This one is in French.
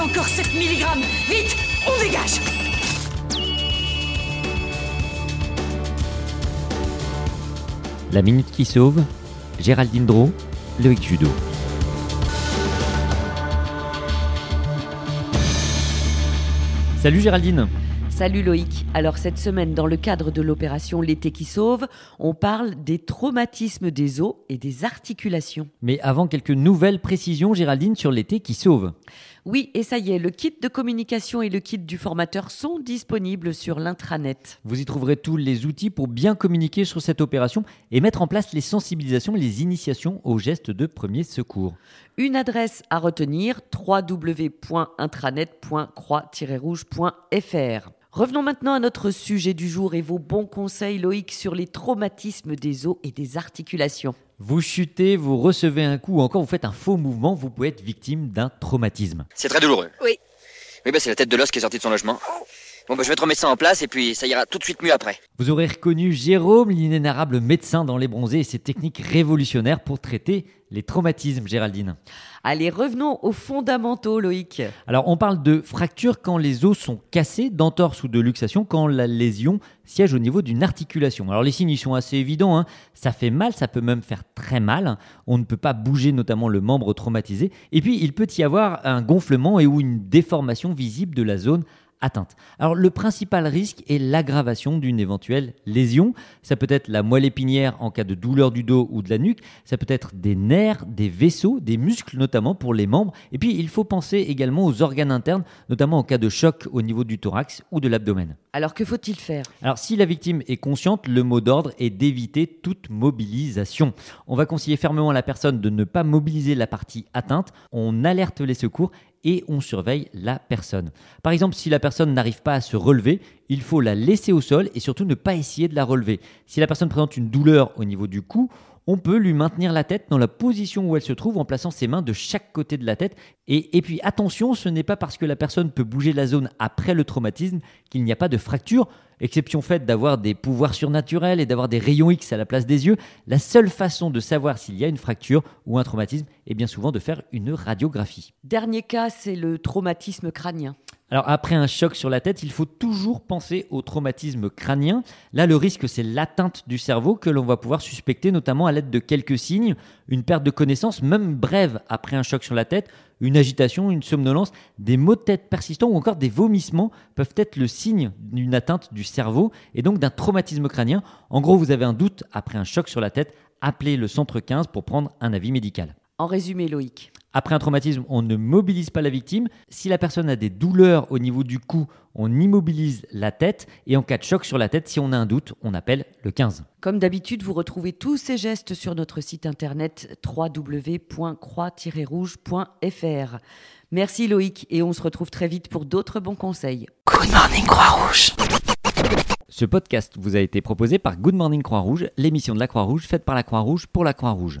Encore 7 mg. Vite, on dégage. La minute qui sauve, Géraldine Dro, Loïc Judo. Salut Géraldine Salut Loïc. Alors cette semaine, dans le cadre de l'opération L'été qui sauve, on parle des traumatismes des os et des articulations. Mais avant quelques nouvelles précisions, Géraldine, sur l'été qui sauve. Oui, et ça y est, le kit de communication et le kit du formateur sont disponibles sur l'intranet. Vous y trouverez tous les outils pour bien communiquer sur cette opération et mettre en place les sensibilisations, les initiations aux gestes de premier secours. Une adresse à retenir www.intranet.croix-rouge.fr. Revenons maintenant à notre sujet du jour et vos bons conseils, Loïc, sur les traumatismes des os et des articulations. Vous chutez, vous recevez un coup ou encore vous faites un faux mouvement, vous pouvez être victime d'un traumatisme. C'est très douloureux. Oui. Oui, bah c'est la tête de l'os qui est sortie de son logement. Bon, bah je vais te remettre ça en place et puis ça ira tout de suite mieux après. Vous aurez reconnu Jérôme, l'inénarrable médecin dans les bronzés et ses techniques révolutionnaires pour traiter les traumatismes, Géraldine. Allez, revenons aux fondamentaux, Loïc. Alors, on parle de fracture quand les os sont cassés, d'entorse ou de luxation, quand la lésion siège au niveau d'une articulation. Alors, les signes ils sont assez évidents. hein. Ça fait mal, ça peut même faire très mal. On ne peut pas bouger, notamment le membre traumatisé. Et puis, il peut y avoir un gonflement et ou une déformation visible de la zone atteinte. Alors le principal risque est l'aggravation d'une éventuelle lésion. Ça peut être la moelle épinière en cas de douleur du dos ou de la nuque, ça peut être des nerfs, des vaisseaux, des muscles notamment pour les membres. Et puis il faut penser également aux organes internes, notamment en cas de choc au niveau du thorax ou de l'abdomen. Alors que faut-il faire? Alors si la victime est consciente, le mot d'ordre est d'éviter toute mobilisation. On va conseiller fermement à la personne de ne pas mobiliser la partie atteinte, on alerte les secours et on surveille la personne. Par exemple, si la personne n'arrive pas à se relever, il faut la laisser au sol et surtout ne pas essayer de la relever. Si la personne présente une douleur au niveau du cou, on peut lui maintenir la tête dans la position où elle se trouve en plaçant ses mains de chaque côté de la tête. Et, et puis attention, ce n'est pas parce que la personne peut bouger la zone après le traumatisme qu'il n'y a pas de fracture. Exception faite d'avoir des pouvoirs surnaturels et d'avoir des rayons X à la place des yeux, la seule façon de savoir s'il y a une fracture ou un traumatisme est bien souvent de faire une radiographie. Dernier cas, c'est le traumatisme crânien. Alors après un choc sur la tête, il faut toujours penser au traumatisme crânien. Là, le risque, c'est l'atteinte du cerveau que l'on va pouvoir suspecter, notamment à l'aide de quelques signes, une perte de connaissance, même brève après un choc sur la tête, une agitation, une somnolence, des maux de tête persistants ou encore des vomissements peuvent être le signe d'une atteinte du cerveau et donc d'un traumatisme crânien. En gros, vous avez un doute après un choc sur la tête, appelez le centre 15 pour prendre un avis médical. En résumé, Loïc. Après un traumatisme, on ne mobilise pas la victime. Si la personne a des douleurs au niveau du cou, on immobilise la tête. Et en cas de choc sur la tête, si on a un doute, on appelle le 15. Comme d'habitude, vous retrouvez tous ces gestes sur notre site internet www.croix-rouge.fr. Merci Loïc et on se retrouve très vite pour d'autres bons conseils. Good morning, Croix-Rouge. Ce podcast vous a été proposé par Good Morning Croix-Rouge, l'émission de la Croix-Rouge faite par la Croix-Rouge pour la Croix-Rouge.